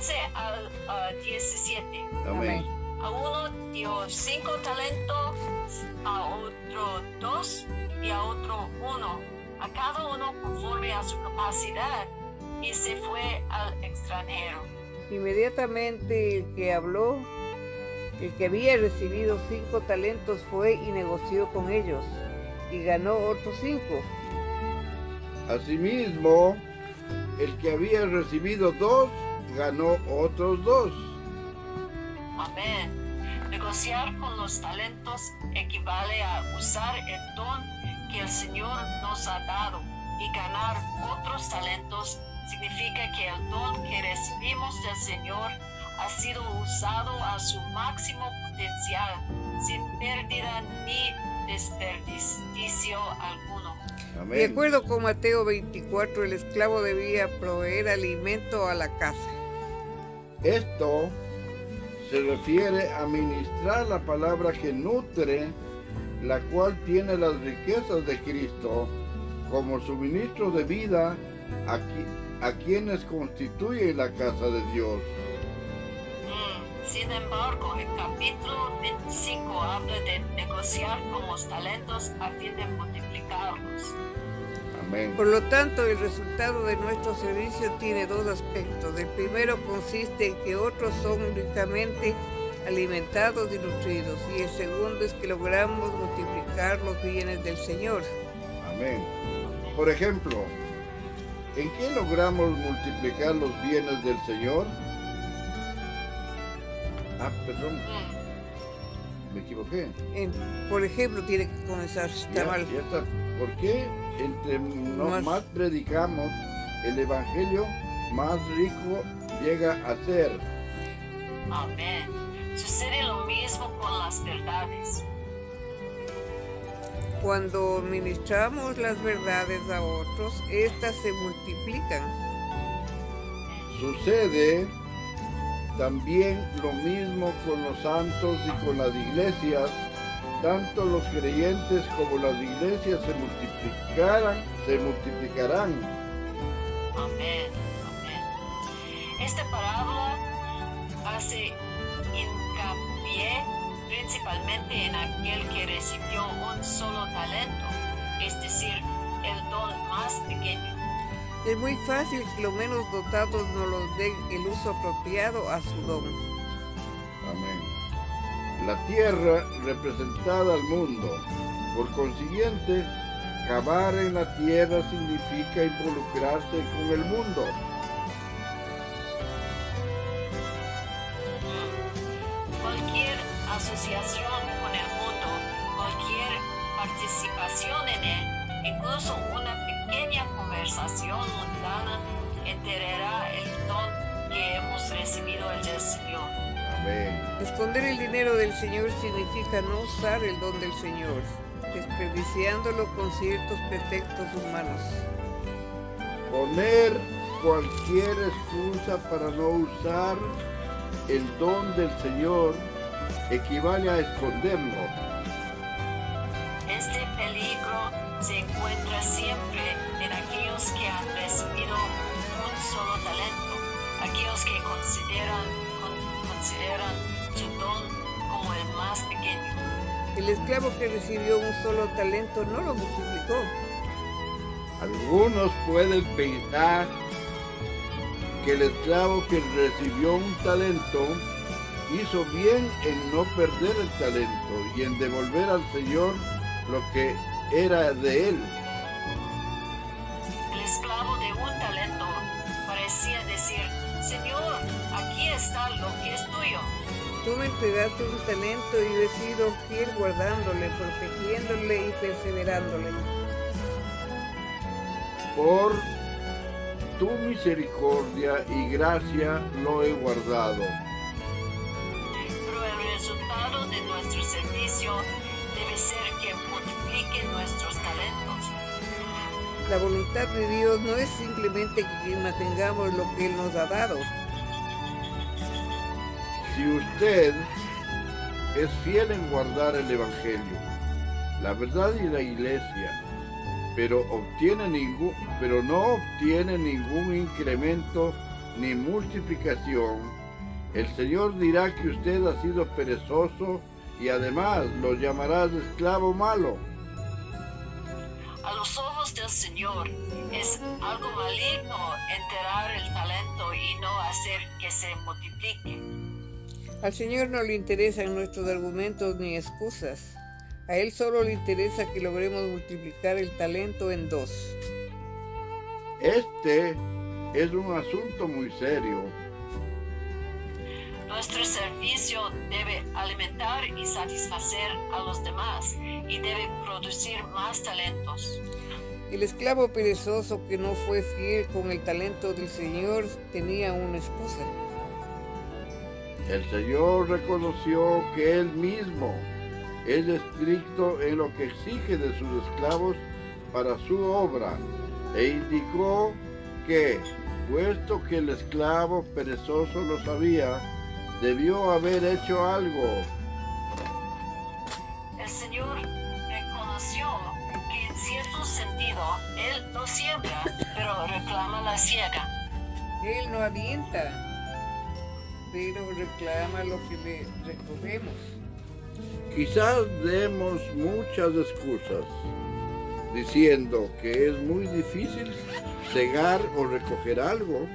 15 al ah, 17. Amén. A uno dio cinco talentos, a otro dos y a otro uno, a cada uno conforme a su capacidad, y se fue al extranjero. Inmediatamente el que habló, el que había recibido cinco talentos fue y negoció con ellos y ganó otros cinco. Asimismo, el que había recibido dos, ganó otros dos. Amén. Negociar con los talentos equivale a usar el don que el Señor nos ha dado y ganar otros talentos significa que el don que recibimos del Señor ha sido usado a su máximo potencial sin pérdida ni desperdicio alguno. De Amén. acuerdo con Mateo 24, el esclavo debía proveer alimento a la casa. Esto se refiere a ministrar la palabra que nutre, la cual tiene las riquezas de Cristo como suministro de vida a, qui- a quienes constituyen la casa de Dios. Mm, Sin embargo, el capítulo 25 habla de negociar con los talentos a fin de multiplicarlos. Amén. Por lo tanto, el resultado de nuestro servicio tiene dos aspectos. El primero consiste en que otros son ricamente alimentados y nutridos. Y el segundo es que logramos multiplicar los bienes del Señor. Amén. Por ejemplo, ¿en qué logramos multiplicar los bienes del Señor? Ah, perdón, me equivoqué. En- por ejemplo, tiene que comenzar, está Ya- mal. ya está. ¿Por qué entre no- Más- más predicamos el Evangelio, más rico llega a ser? Amén. Sucede lo mismo con las verdades. Cuando ministramos las verdades a otros, éstas se multiplican. Sucede también lo mismo con los santos y con las iglesias. Tanto los creyentes como las iglesias se multiplicarán, se multiplicarán. Amén. Amén. Esta parábola hace hincapié principalmente en aquel que recibió un solo talento, es decir, el don más pequeño. Es muy fácil que los menos dotados no los den el uso apropiado a su don. La tierra representada al mundo. Por consiguiente, cavar en la tierra significa involucrarse con el mundo. Cualquier asociación con el mundo, cualquier participación en él, incluso una pequeña conversación mundana, enterará el don que hemos recibido del Señor. Amén. Esconder el dinero del Señor significa no usar el don del Señor, desperdiciándolo con ciertos pretextos humanos. Poner cualquier excusa para no usar el don del Señor equivale a esconderlo. Este peligro se encuentra siempre en aquellos que han recibido un solo talento, aquellos que consideran, con- consideran su don como el más pequeño. El esclavo que recibió un solo talento no lo multiplicó. Algunos pueden pensar que el esclavo que recibió un talento hizo bien en no perder el talento y en devolver al Señor lo que era de él. El esclavo de un talento parecía decir, Señor, aquí está lo que es. Tú me entregaste un talento y yo he sido fiel guardándole, protegiéndole y perseverándole. Por tu misericordia y gracia lo he guardado. Pero el resultado de nuestro servicio debe ser que multiplique nuestros talentos. La voluntad de Dios no es simplemente que mantengamos lo que Él nos ha dado. Si usted es fiel en guardar el Evangelio, la verdad y la iglesia, pero obtiene ningún, pero no obtiene ningún incremento ni multiplicación, el Señor dirá que usted ha sido perezoso y además lo llamarás esclavo malo. A los ojos del Señor es algo maligno enterrar el talento y no hacer que se multiplique. Al Señor no le interesan nuestros argumentos ni excusas. A Él solo le interesa que logremos multiplicar el talento en dos. Este es un asunto muy serio. Nuestro servicio debe alimentar y satisfacer a los demás y debe producir más talentos. El esclavo perezoso que no fue fiel con el talento del Señor tenía una excusa. El Señor reconoció que Él mismo es estricto en lo que exige de sus esclavos para su obra e indicó que, puesto que el esclavo perezoso lo sabía, debió haber hecho algo. El Señor reconoció que en cierto sentido Él no siembra, pero reclama la siega. Él no avienta, pero reclama lo que le recogemos. Quizás demos muchas excusas diciendo que es muy difícil cegar o recoger algo.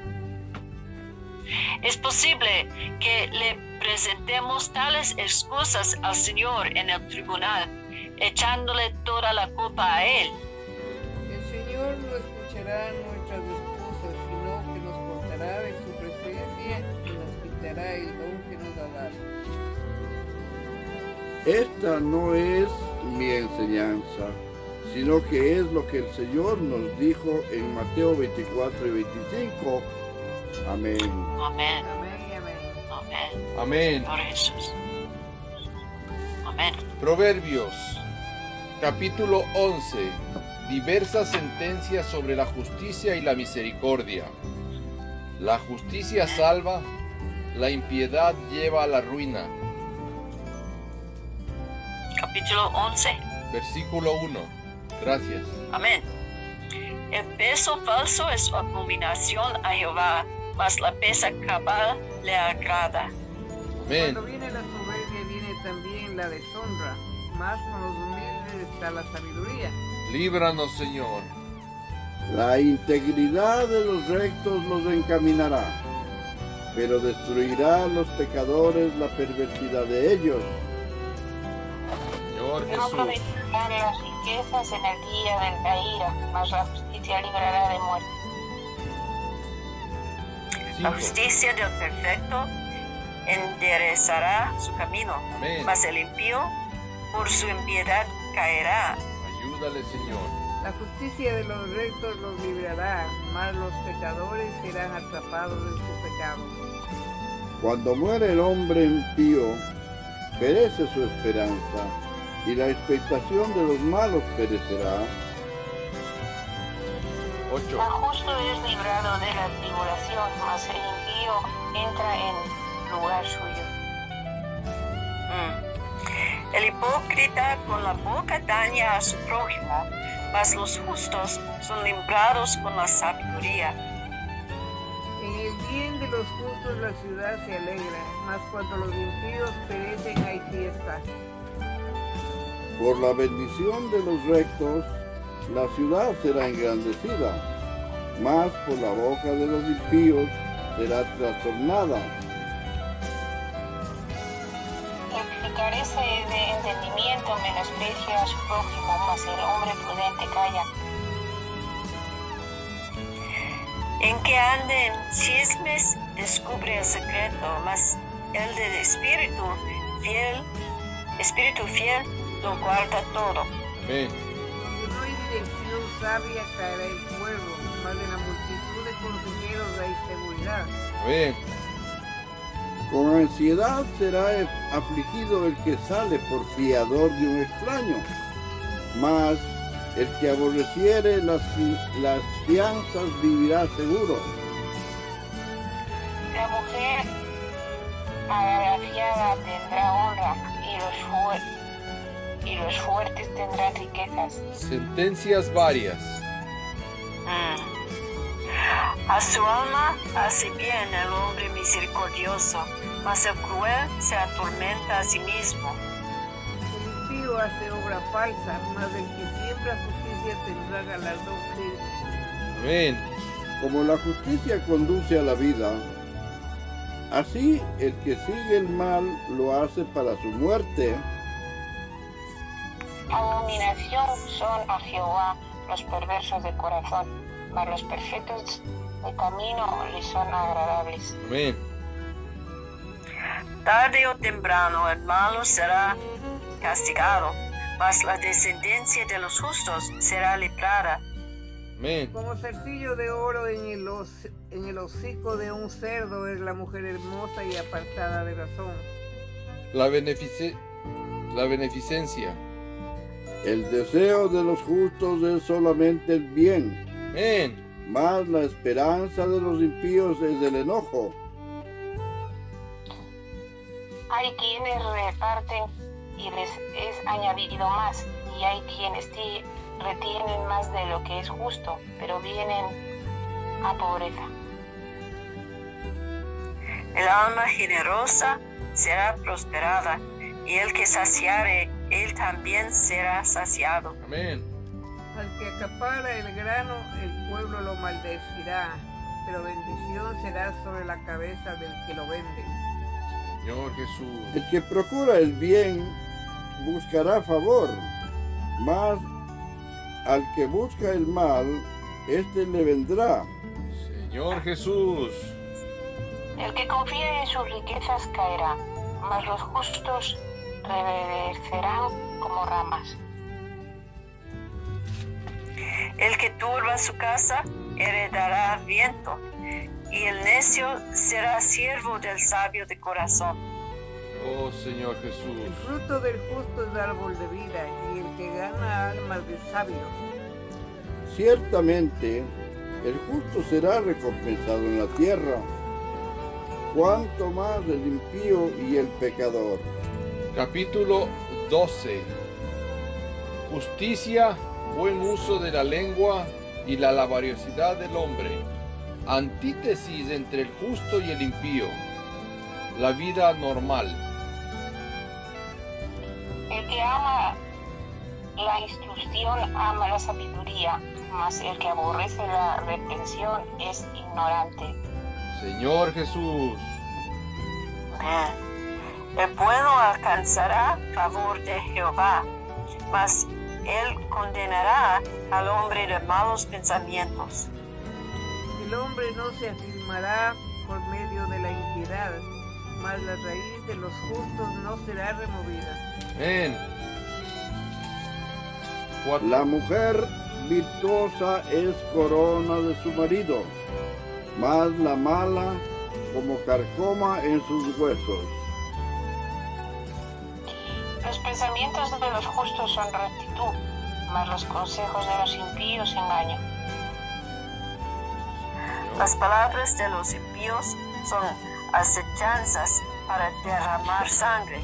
Es posible que le presentemos tales excusas al Señor en el tribunal, echándole toda la culpa a Él. El Señor no escuchará el don que nos ha dado. Esta no es mi enseñanza, sino que es lo que el Señor nos dijo en Mateo 24 y 25. Amén. Amén. Amén y amén. Amén. Amén. Por Jesús. Amén. Proverbios, capítulo 11. Diversas sentencias sobre la justicia y la misericordia. La justicia salva, la impiedad lleva a la ruina. Capítulo 11. Versículo 1. Gracias. Amén. El peso falso es abominación a Jehová, mas la pesa cabal le agrada. Amén. Cuando viene la soberbia viene también la deshonra, más con los humildes está la sabiduría. Líbranos, Señor. La integridad de los rectos los encaminará, pero destruirá a los pecadores la perversidad de ellos. Señor No Jesús. aprovecharán las riquezas en el día de la ira, mas la justicia librará de muerte. La justicia del perfecto enderezará su camino, Amén. mas el impío por su impiedad caerá. Ayúdale, Señor. La justicia de los rectos los librará, mas los pecadores serán atrapados en su pecado. Cuando muere el hombre impío, perece su esperanza, y la expectación de los malos perecerá. 8. El justo es librado de la tribulación, mas el impío entra en lugar suyo. Mm. El hipócrita con la boca daña a su prójimo, mas los justos son librados con la sabiduría. Justos la ciudad se alegra, mas cuando los impíos perecen hay fiesta. Por la bendición de los rectos, la ciudad será engrandecida, mas por la boca de los impíos será trastornada. El que carece de entendimiento menosprecia a su prójimo, mas el hombre prudente calla. En que ande en chismes descubre el secreto, mas el del espíritu fiel, espíritu fiel lo guarda todo. Amén. No hay dirección sabia caerá el pueblo, mas en la multitud de consejeros hay seguridad. Amén. Con ansiedad será afligido el que sale por fiador de un extraño, mas el que aborreciere las, las fianzas vivirá seguro. La mujer agraciada tendrá honra y los, fuer- y los fuertes tendrán riquezas. Sentencias varias. Mm. A su alma hace bien el hombre misericordioso, mas el cruel se atormenta a sí mismo. Hace obra falsa, mas el que siembra justicia tendrá galardón. Amén. Como la justicia conduce a la vida, así el que sigue el mal lo hace para su muerte. Abominación son a Jehová los perversos de corazón, mas los perfectos de camino les son agradables. Amén. Tarde o temprano el malo será castigado, mas la descendencia de los justos será librada. Amén. Como cercillo de oro en el, hos- en el hocico de un cerdo es la mujer hermosa y apartada de razón. La, benefice- la beneficencia. El deseo de los justos es solamente el bien, Amén. mas la esperanza de los impíos es el enojo. Hay quienes reparten y les es añadido más, y hay quienes ti- retienen más de lo que es justo, pero vienen a pobreza. El alma generosa será prosperada, y el que saciare, él también será saciado. Amén. Al que acapara el grano, el pueblo lo maldecirá, pero bendición será sobre la cabeza del que lo vende. Señor Jesús. El que procura el bien buscará favor, mas al que busca el mal, éste le vendrá. Señor Jesús. El que confía en sus riquezas caerá, mas los justos reverdecerán como ramas. El que turba su casa heredará viento, y el necio será siervo del sabio de corazón. Oh Señor El Jesús. fruto del justo es árbol de vida, y el que gana almas de sabios. Ciertamente, el justo será recompensado en la tierra, cuanto más el impío y el pecador. Capítulo 12. Justicia, buen uso de la lengua y la laboriosidad del hombre. Antítesis entre el justo y el impío. La vida normal. El que ama la instrucción ama la sabiduría, mas el que aborrece la reprensión es ignorante. Señor Jesús. El bueno alcanzará favor de Jehová, mas él condenará al hombre de malos pensamientos. El hombre no se afirmará por medio de la impiedad, mas la raíz de los justos no será removida. Amén. La mujer virtuosa es corona de su marido, mas la mala como carcoma en sus huesos. Los pensamientos de los justos son rectitud, mas los consejos de los impíos engaño. Las palabras de los impíos son acechanzas para derramar sangre,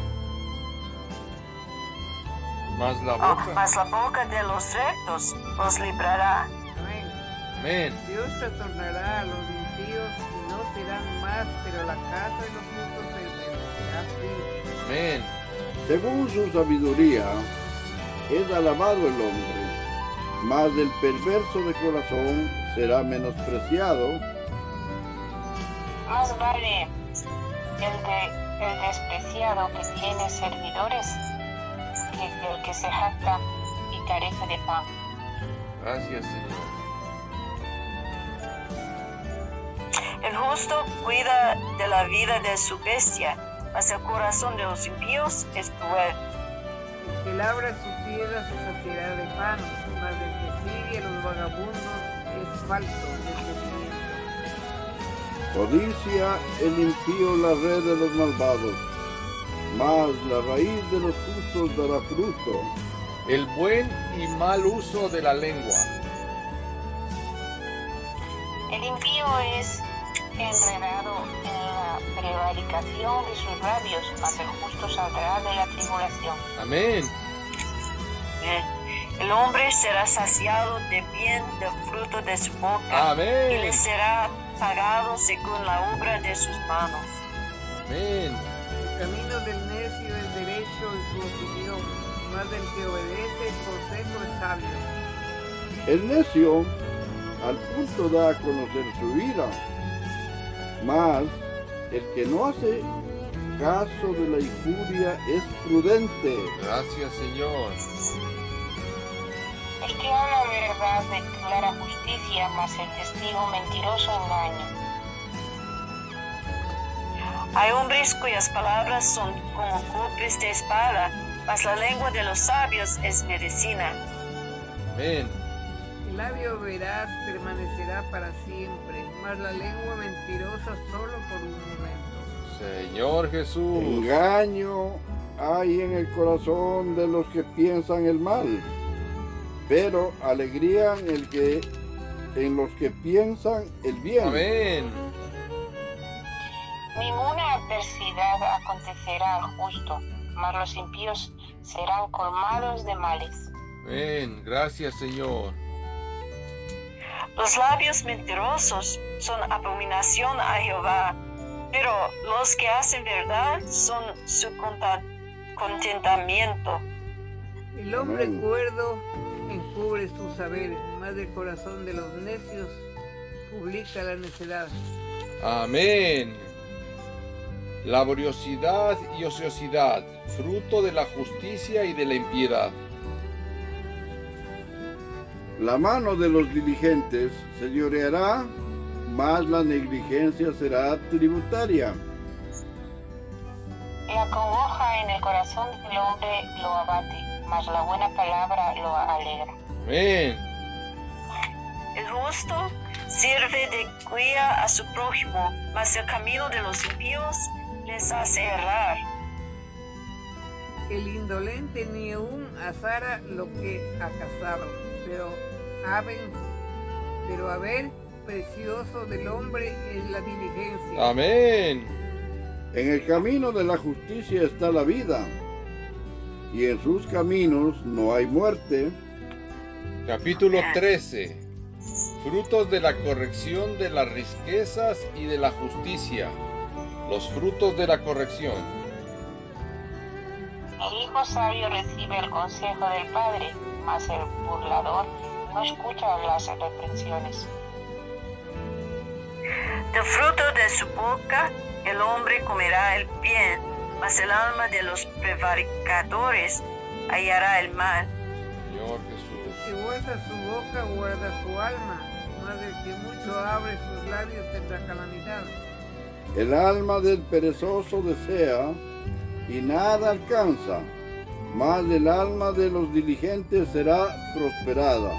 Más la Oh, boca. mas la boca de los rectos los librará. Amén. Amén. Dios trastornará a los impíos y no serán más, pero la casa de los justos permanecerá firme. Amén. Según su sabiduría, es alabado el hombre, mas el perverso de corazón será menospreciado. Más vale el, de, el despreciado que tiene servidores que el que se jacta y carece de pan. Gracias, Señor. El justo cuida de la vida de su bestia, mas el corazón de los impíos es cruel. El que labra su tierra se saciará de pan, mas el que sigue a los vagabundos es falso. Codicia el impío la red de los malvados, mas la raíz de los justos dará fruto. El buen y mal uso de la lengua. El impío es enredado en la prevaricación de sus labios, mas el justo saldrá de la tribulación. Amén. El hombre será saciado de bien del fruto de su boca y Amén. le será pagado según la obra de sus manos. Amén. El camino del necio es derecho en su opinión, más del que obedece el consejo es sabio. El necio al punto da a conocer su ira, mas el que no hace caso de la injuria es prudente. Gracias, Señor. El que habla verdad declara justicia, mas el testigo mentiroso engaña. Hay hombres cuyas palabras son como golpes de espada, mas la lengua de los sabios es medicina. Amén. El labio veraz permanecerá para siempre, mas la lengua mentirosa solo por un momento. Señor Jesús. Engaño hay en el corazón de los que piensan el mal, pero alegría en el que en los que piensan el bien. Amén. Ninguna adversidad acontecerá al justo, mas los impíos serán colmados de males. Amén. Gracias, Señor. Los labios mentirosos son abominación a Jehová, pero los que hacen verdad son su contentamiento. El hombre Amén. cuerdo encubre su saber, más del corazón de los necios publica la necedad. Amén. Laboriosidad y ociosidad, fruto de la justicia y de la impiedad. La mano de los diligentes se lloreará, mas la negligencia será tributaria. La congoja en el corazón del hombre lo abate, mas la buena palabra lo alegra. Amén. El justo sirve de guía a su prójimo, mas el camino de los impíos les hace errar. El indolente ni aún azara lo que ha cazado, pero haben, pero haber precioso del hombre es la diligencia. Amén. En el camino de la justicia está la vida, y en sus caminos no hay muerte. Capítulo 13. Frutos de la corrección de las riquezas y de la justicia. Los frutos de la corrección. El hijo sabio recibe el consejo del padre, mas el burlador no escucha las reprensiones. Del fruto de su boca el hombre comerá el bien, mas el alma de los prevaricadores hallará el mal. Señor Jesús. Que guarda su boca, guarda su alma, más el que mucho abre sus labios tendrá calamidad. El alma del perezoso desea y nada alcanza, mas el alma de los diligentes será prosperada.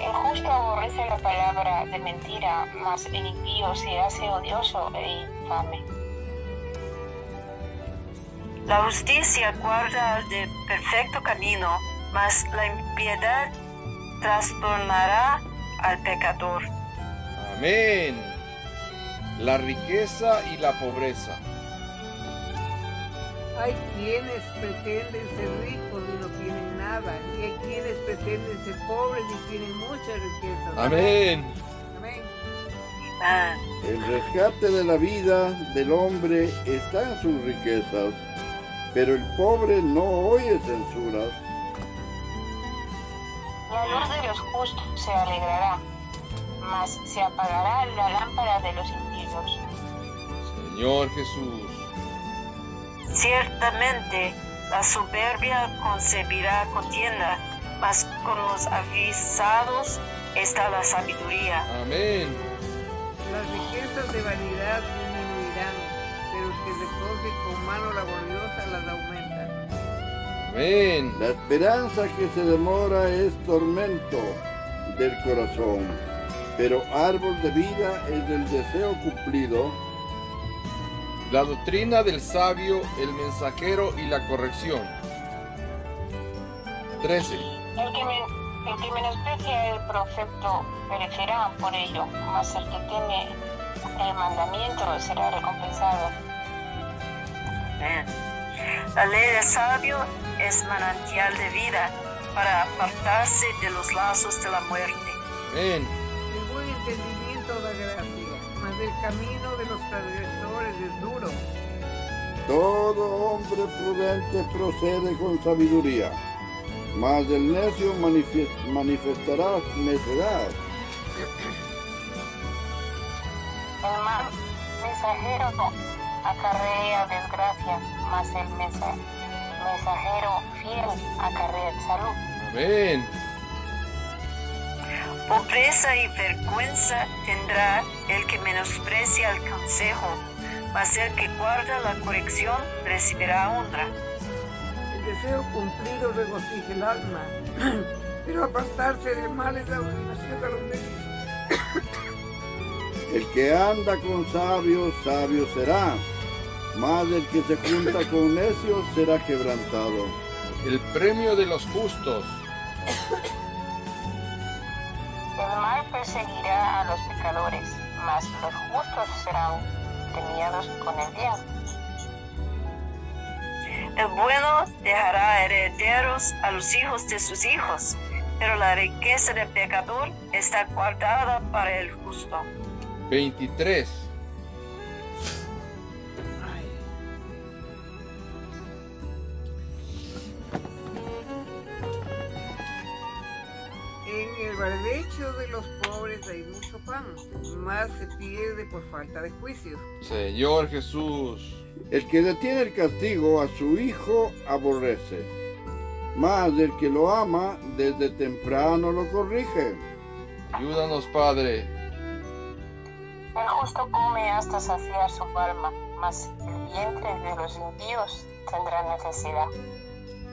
El justo aborrece la palabra de mentira, mas el impío se hace odioso e infame. La justicia guarda de perfecto camino, mas la impiedad trastornará al pecador. Amén. La riqueza y la pobreza. Hay quienes pretenden ser ricos y no tienen nada, y hay quienes pretenden ser pobres y tienen muchas riquezas. Amén. Amén. Ah, El rescate de la vida del hombre está en sus riquezas, pero el pobre no oye censuras. La luz de los justos se alegrará, mas se apagará la lámpara de los impíos. Señor Jesús. ciertamente la soberbia concebirá contienda, mas con los avisados está la sabiduría. Amén. Las riquezas de vanidad con mano laboriosa las aumenta. Amén. La esperanza que se demora es tormento del corazón, pero árbol de vida es el deseo cumplido. La doctrina del sabio, el mensajero y la corrección. 13. El que, men- el que menosprecia el profecto perecerá por ello, mas el que teme el mandamiento será recompensado. Amén. La ley del sabio es manantial de vida, para apartarse de los lazos de la muerte. Amén. El buen entendimiento da gracia, mas el camino de los transgresores es duro. Todo hombre prudente procede con sabiduría, mas el necio manifestará necedad. El mal mensajero acarrea desgracia, mas el mensa- mensajero fiel acarrea salud. Amén. Pobreza y vergüenza tendrá el que menosprecia el consejo, mas el que guarda la corrección recibirá honra. El deseo cumplido regocija el alma, pero apartarse del mal es la obligación de los necios. El que anda con sabios, sabio será, mas el que se junta con necios será quebrantado. El premio de los justos. El mal perseguirá a los pecadores, mas los justos serán premiados con el bien. El bueno dejará herederos a los hijos de sus hijos, pero la riqueza del pecador está guardada para el justo. 23. En el barbecho de los pobres hay mucho pan, mas se pierde por falta de juicio. Señor Jesús. El que detiene el castigo a su hijo aborrece, mas el que lo ama desde temprano lo corrige. Ayúdanos, Padre. El justo come hasta saciar su alma, mas el vientre de los impíos tendrá necesidad.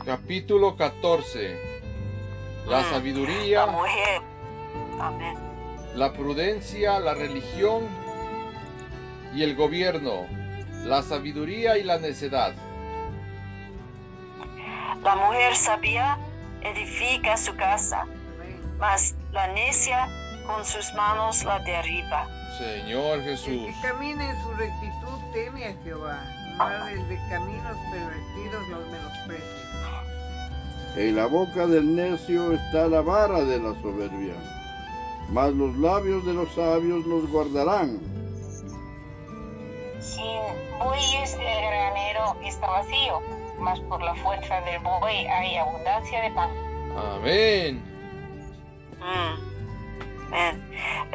Capítulo 14. La Mm. La sabiduría, mujer. Amén. la prudencia, la religión y el gobierno. La sabiduría y la necedad. La mujer sabia edifica su casa, mas la necia con sus manos la derriba. Señor El Jesús. que camina en su rectitud teme a Jehová, mas el de caminos pervertidos los menosprecia. En la boca del necio está la vara de la soberbia, mas los labios de los sabios los guardarán. Sin bueyes el granero está vacío, mas por la fuerza del buey hay abundancia de pan. Amén. Mm. Amén.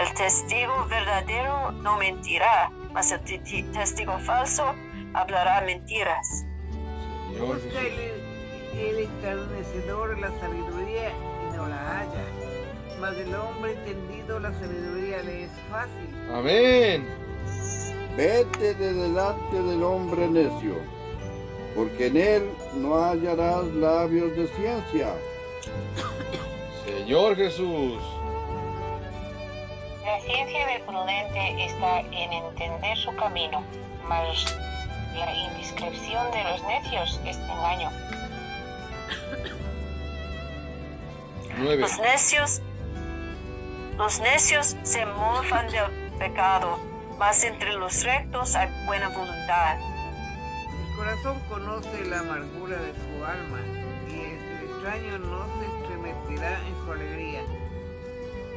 El testigo verdadero no mentirá, mas el ti- testigo falso hablará mentiras. Señor Busca Jesús. el, el escarnecedor la sabiduría y no la halla, mas el hombre entendido la sabiduría le es fácil. Amén. Vete de delante del hombre necio, porque en él no hallarás labios de ciencia. Señor Jesús. La ciencia del prudente está en entender su camino, mas la indiscreción de los necios es engaño. 9. Los necios, los necios se mofan del pecado, mas entre los rectos hay buena voluntad. El corazón conoce la amargura de su alma, y el extraño no se estremecerá en su alegría.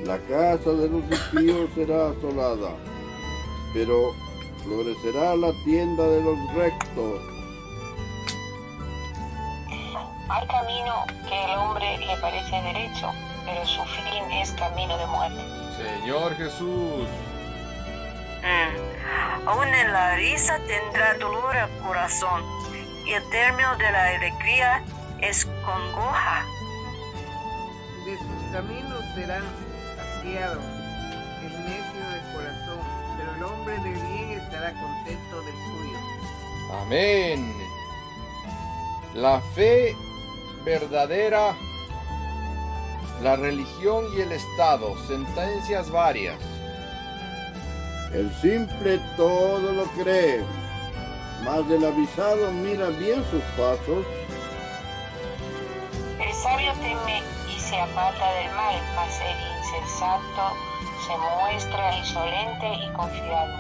La casa de los impíos será asolada, pero florecerá la tienda de los rectos. Hay camino que el hombre le parece derecho, pero su fin es camino de muerte. Señor Jesús. Mm. Aún en la risa tendrá dolor el corazón, y el término de la alegría es congoja. De sus caminos serán el necio de corazón, pero el hombre de bien estará contento del suyo. Amén. La fe verdadera, la religión y el Estado, sentencias varias. El simple todo lo cree, mas el avisado mira bien sus pasos. El sabio teme y se aparta del mal, mas el insensato se muestra insolente y confiado.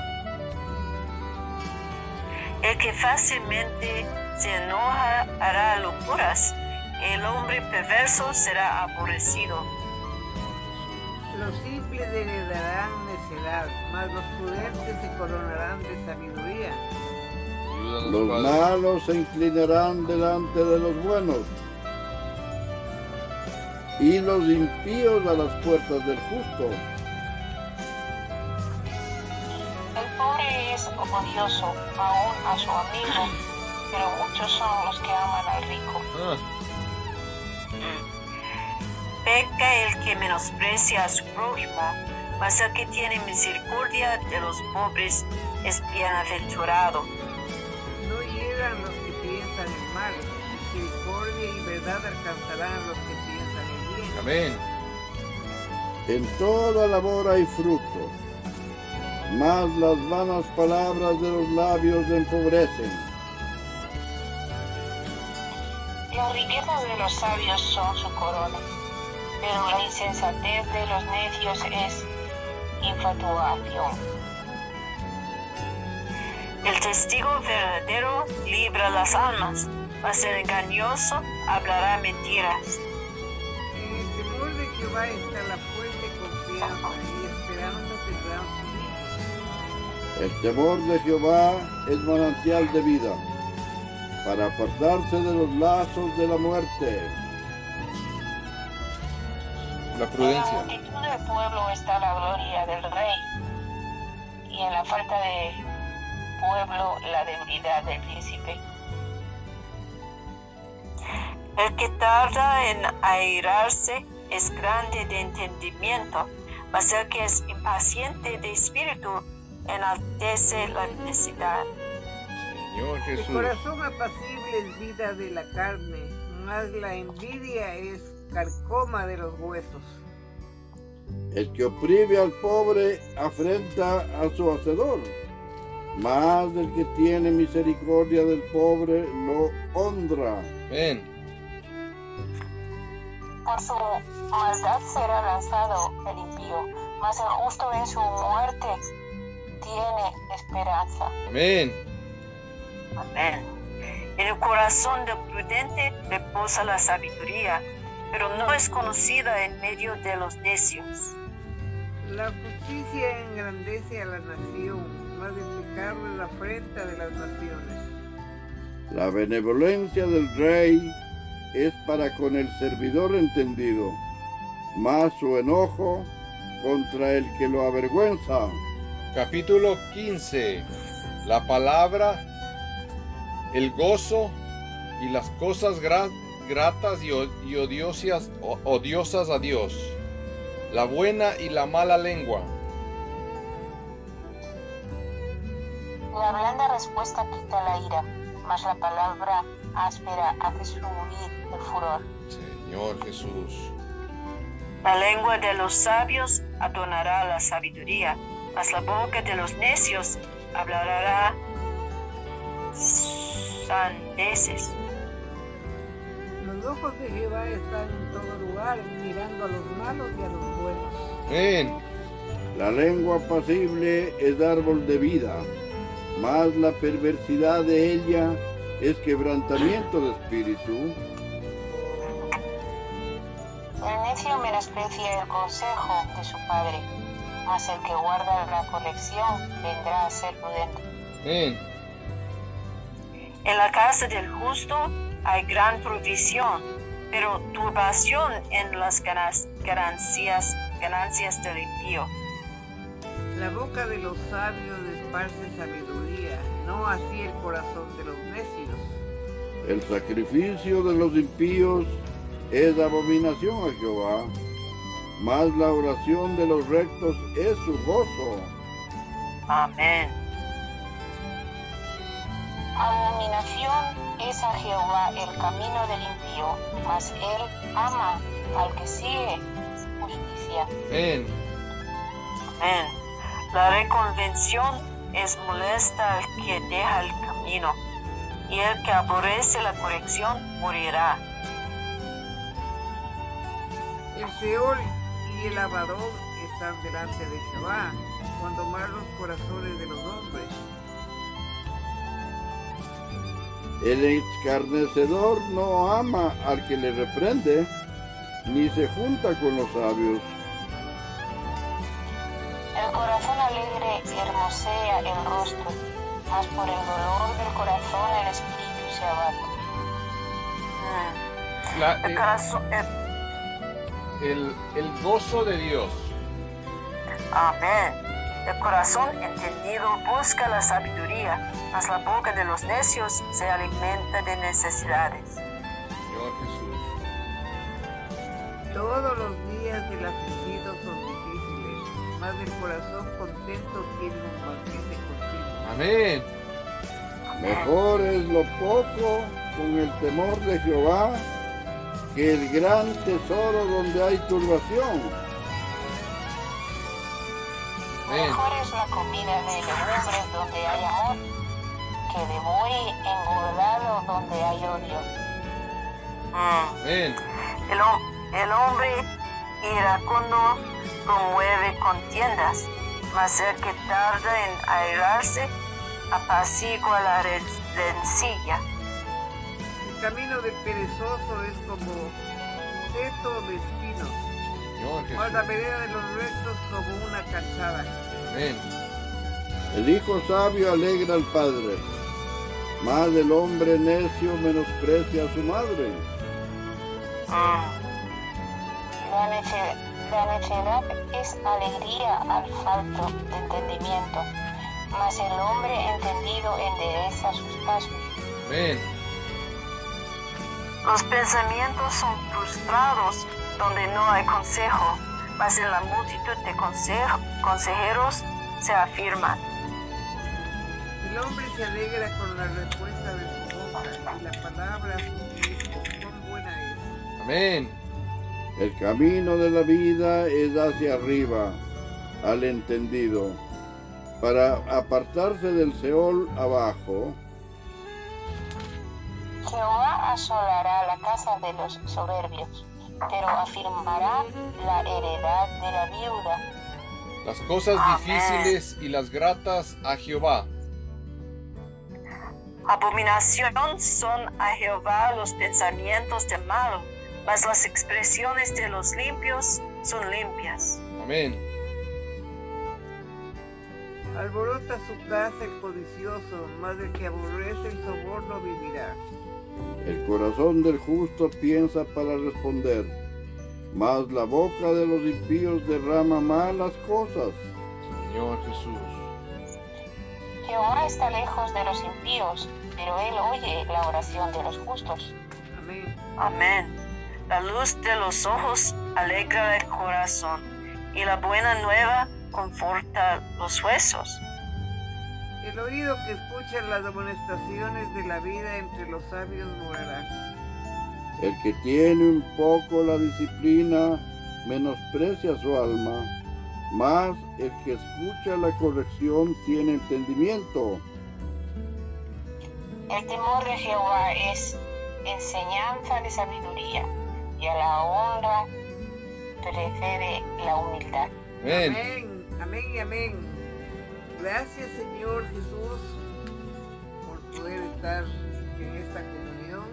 El que fácilmente se enoja hará locuras, el hombre perverso será aborrecido. Los simples heredarán necedad, mas los prudentes se coronarán de sabiduría. Los malos se inclinarán delante de los buenos y los impíos a las puertas del justo. El pobre es odioso aún a su amigo, pero muchos son los que aman al rico. Ah, Peca el que menosprecia a su prójimo, mas el que tiene misericordia de los pobres es bienaventurado. No hieran los que piensan el mal, misericordia y verdad alcanzarán los que piensan. Amén. En toda labor hay fruto, mas las vanas palabras de los labios empobrecen. Las riquezas de los sabios son su corona, pero la insensatez de los necios es infatuación. El testigo verdadero libra las almas, mas el engañoso hablará mentiras. Jehová está la fuerte confianza y esperanza tendrán sus hijos. El temor de Jehová es manantial de vida, para apartarse de los lazos de la muerte. La En la prudencia. multitud del pueblo está la gloria del rey, y en la falta de pueblo la debilidad del príncipe. El que tarda en airarse es grande de entendimiento, mas el que es impaciente de espíritu enaltece la necesidad. Señor El corazón apacible es vida de la carne, mas la envidia es carcoma de los huesos. El que oprime al pobre afrenta a su hacedor, mas el que tiene misericordia del pobre lo honra. Amén. Por su maldad será lanzado el impío, mas el justo en su muerte tiene esperanza. Amén. Amén. En el corazón del prudente reposa la sabiduría, pero no es conocida en medio de los necios. La justicia engrandece a la nación, pecado es la afrenta de las naciones. La benevolencia del rey es para con el servidor entendido, mas su enojo contra el que lo avergüenza. Capítulo 15. La palabra, el gozo y las cosas gra- gratas y, odiosas a Dios. La buena y la mala lengua. La blanda respuesta quita la ira, mas la palabra áspera hace subir el furor. Señor Jesús. La lengua de los sabios adornará la sabiduría, mas la boca de los necios hablará sandeces. Los ojos de Jehová están en todo lugar, mirando a los malos y a los buenos. Amén. La lengua pasible es árbol de vida, mas la perversidad de ella es quebrantamiento de espíritu. El necio menosprecia el consejo de su padre, mas el que guarda la corrección vendrá a ser prudente. En la casa del justo hay gran provisión, pero turbación en las ganancias, ganancias del impío. La boca de los sabios esparce sabiduría, no así el corazón de los necios. El sacrificio de los impíos es abominación a Jehová, mas la oración de los rectos es su gozo. Amén. Abominación es a Jehová el camino del impío, mas él ama al que sigue justicia. Amén. Amén. La reconvención es molesta al que deja el camino, y el que aborrece la corrección morirá. El Seol y el Abadón están delante de Jehová, cuando más los corazones de los hombres. El escarnecedor no ama al que le reprende, ni se junta con los sabios. El corazón alegre hermosea el rostro, mas por el dolor del corazón el espíritu se abate. Mm. La- El eh, corazón, el- el, el gozo de Dios. Amén. El corazón entendido busca la sabiduría, mas la boca de los necios se alimenta de necesidades. Señor Jesús. Todos los días del afligido son difíciles, mas el corazón contento tiene un banquete continuo. Amén. Mejor es lo poco con el temor de Jehová que el gran tesoro donde hay turbación. Amén. Mejor es la comida de legumbres donde hay amor, que de buey engordado donde hay odio. Mm. Amén. El, el hombre iracundo promueve contiendas, mas el que tarda en airarse apacigua la ren- rencilla. El camino del perezoso es como seto de espinos, Señor mas la vereda de los rectos como una calzada. Amén. El hijo sabio alegra al padre, mas el hombre necio menosprecia a su madre. La, nece- la necedad es alegría al falto de entendimiento, mas el hombre entendido endereza sus pasos. Amén. Los pensamientos son frustrados donde no hay consejo, mas en la multitud de consejo- consejeros se afirman. El hombre se alegra con la respuesta de su boca y la palabra. Cuán buena es. Amén. El camino de la vida es hacia arriba, al entendido, para apartarse del Seol abajo. Jehová asolará la casa de los soberbios, pero afirmará la heredad de la viuda. Las cosas Amén. difíciles y las gratas a Jehová. Abominación son a Jehová los pensamientos del malo, mas las expresiones de los limpios son limpias. Amén. Alborota su casa el codicioso, mas el que aborrece el soborno vivirá. El corazón del justo piensa para responder, mas la boca de los impíos derrama malas cosas. Señor Jesús. Jehová está lejos de los impíos, pero él oye la oración de los justos. Amén. Amén. La luz de los ojos alegra el corazón y la buena nueva conforta los huesos. El oído que escucha las amonestaciones de la vida entre los sabios morará. El que tiene un poco la disciplina menosprecia su alma, mas el que escucha la corrección tiene entendimiento. El temor de Jehová es enseñanza de sabiduría, y a la honra precede la humildad. Amén. Amén, amén y amén. Gracias Señor Jesús por poder estar en esta comunión.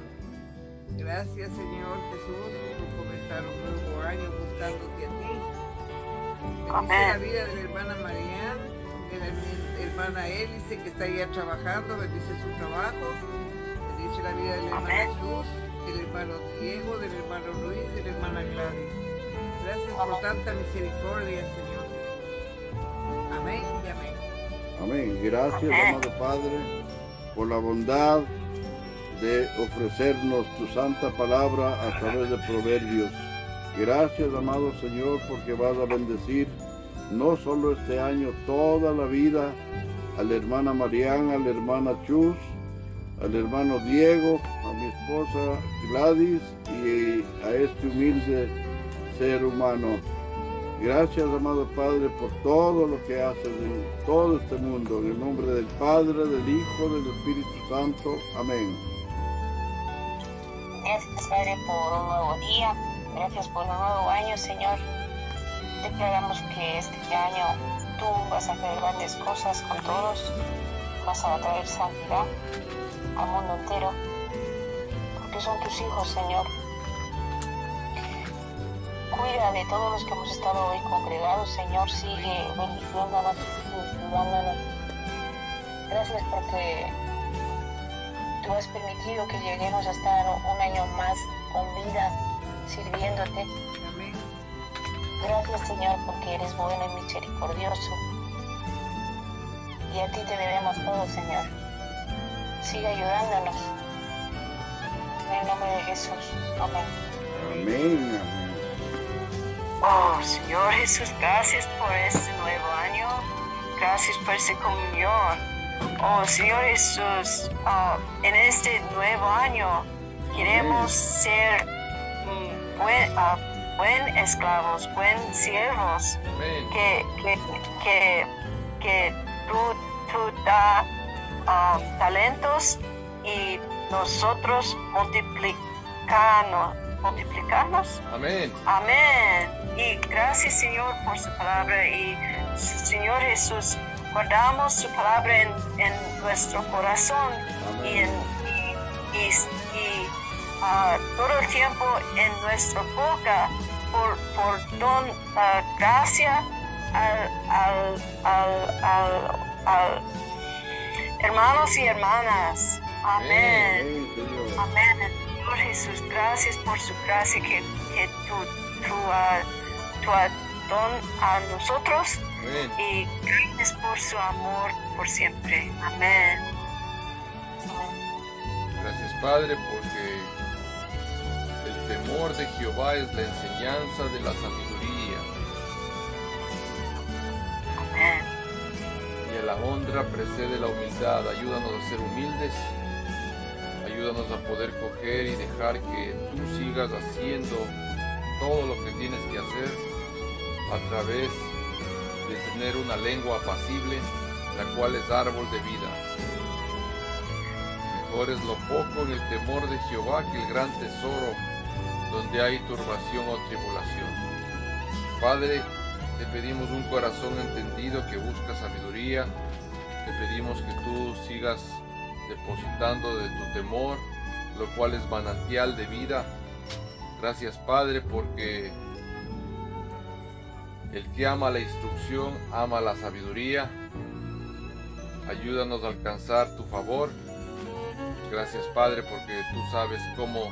Gracias Señor Jesús por comenzar un nuevo año buscándote a ti. Bendice la vida de la hermana Marianne, de la her- hermana Élice que está allá trabajando, bendice su trabajo. Bendice la vida de la hermana Amén. Luz, del hermano Diego, del hermano Luis, de la hermana Gladys. Gracias por tanta misericordia, Señor Jesús. Amén y amén. Amén. Gracias, Amén. amado Padre, por la bondad de ofrecernos tu santa palabra a través de proverbios. Gracias, amado Señor, porque vas a bendecir no solo este año, toda la vida a la hermana Mariana, a la hermana Chus, al hermano Diego, a mi esposa Gladys y a este humilde ser humano. Gracias, amado Padre, por todo lo que haces en todo este mundo. En el nombre del Padre, del Hijo, del Espíritu Santo. Amén. Gracias, Padre, por un nuevo día. Gracias por un nuevo año, Señor. Declaramos que este año tú vas a hacer grandes cosas con todos. Vas a traer santidad al mundo entero, porque son tus hijos, Señor. Cuida de todos los que hemos estado hoy congregados, Señor, sigue bendiciéndonos, ayudándonos. Gracias porque tú has permitido que lleguemos a estar un año más con vida, sirviéndote. Amén. Gracias Señor porque eres bueno y misericordioso. Y a ti te debemos todo, Señor. Sigue ayudándonos. En el nombre de Jesús. Amén. Amén, amén. Oh, Señor Jesús, gracias por este nuevo año. Gracias por esta comunión. Oh, Señor Jesús, ah, en este nuevo año queremos ser mm, buen, ah, buen esclavos, buen siervos, que, que, que, que tú, tú da ah, talentos y nosotros multiplicarnos, multiplicarnos Amén. Amén. Y gracias Señor por su palabra y Señor Jesús, guardamos su palabra en, en nuestro corazón y, en, y, y- y, ah, todo el tiempo en nuestra boca por, por don ah, gracia al, al, al, al- hermanos y hermanas. Amén. Amén. Señor Jesús, gracias por su gracia que, que tú, tú, ah, tú a nosotros Amén. y gracias por su amor por siempre. Amén. Gracias Padre porque el temor de Jehová es la enseñanza de la sabiduría Amén. y a la honra precede la humildad. Ayúdanos a ser humildes, ayúdanos a poder coger y dejar que tú sigas haciendo todo lo que tienes que hacer a través de tener una lengua apacible, la cual es árbol de vida. Mejor es lo poco en el temor de Jehová que el gran tesoro donde hay turbación o tribulación. Padre, te pedimos un corazón entendido que busca sabiduría. Te pedimos que tú sigas depositando de tu temor, lo cual es manantial de vida. Gracias Padre porque el que ama la instrucción ama la sabiduría. Ayúdanos a alcanzar tu favor. Gracias Padre porque tú sabes cómo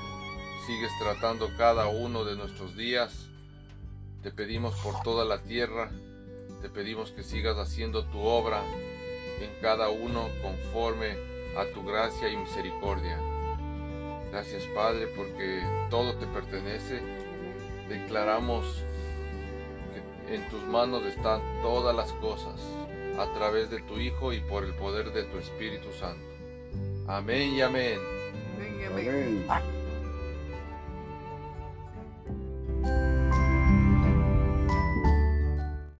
sigues tratando cada uno de nuestros días. Te pedimos por toda la tierra. Te pedimos que sigas haciendo tu obra en cada uno conforme a tu gracia y misericordia. Gracias Padre porque todo te pertenece. Declaramos que en tus manos están todas las cosas a través de tu Hijo y por el poder de tu Espíritu Santo. Amén y amén. Amén, amén. Amén.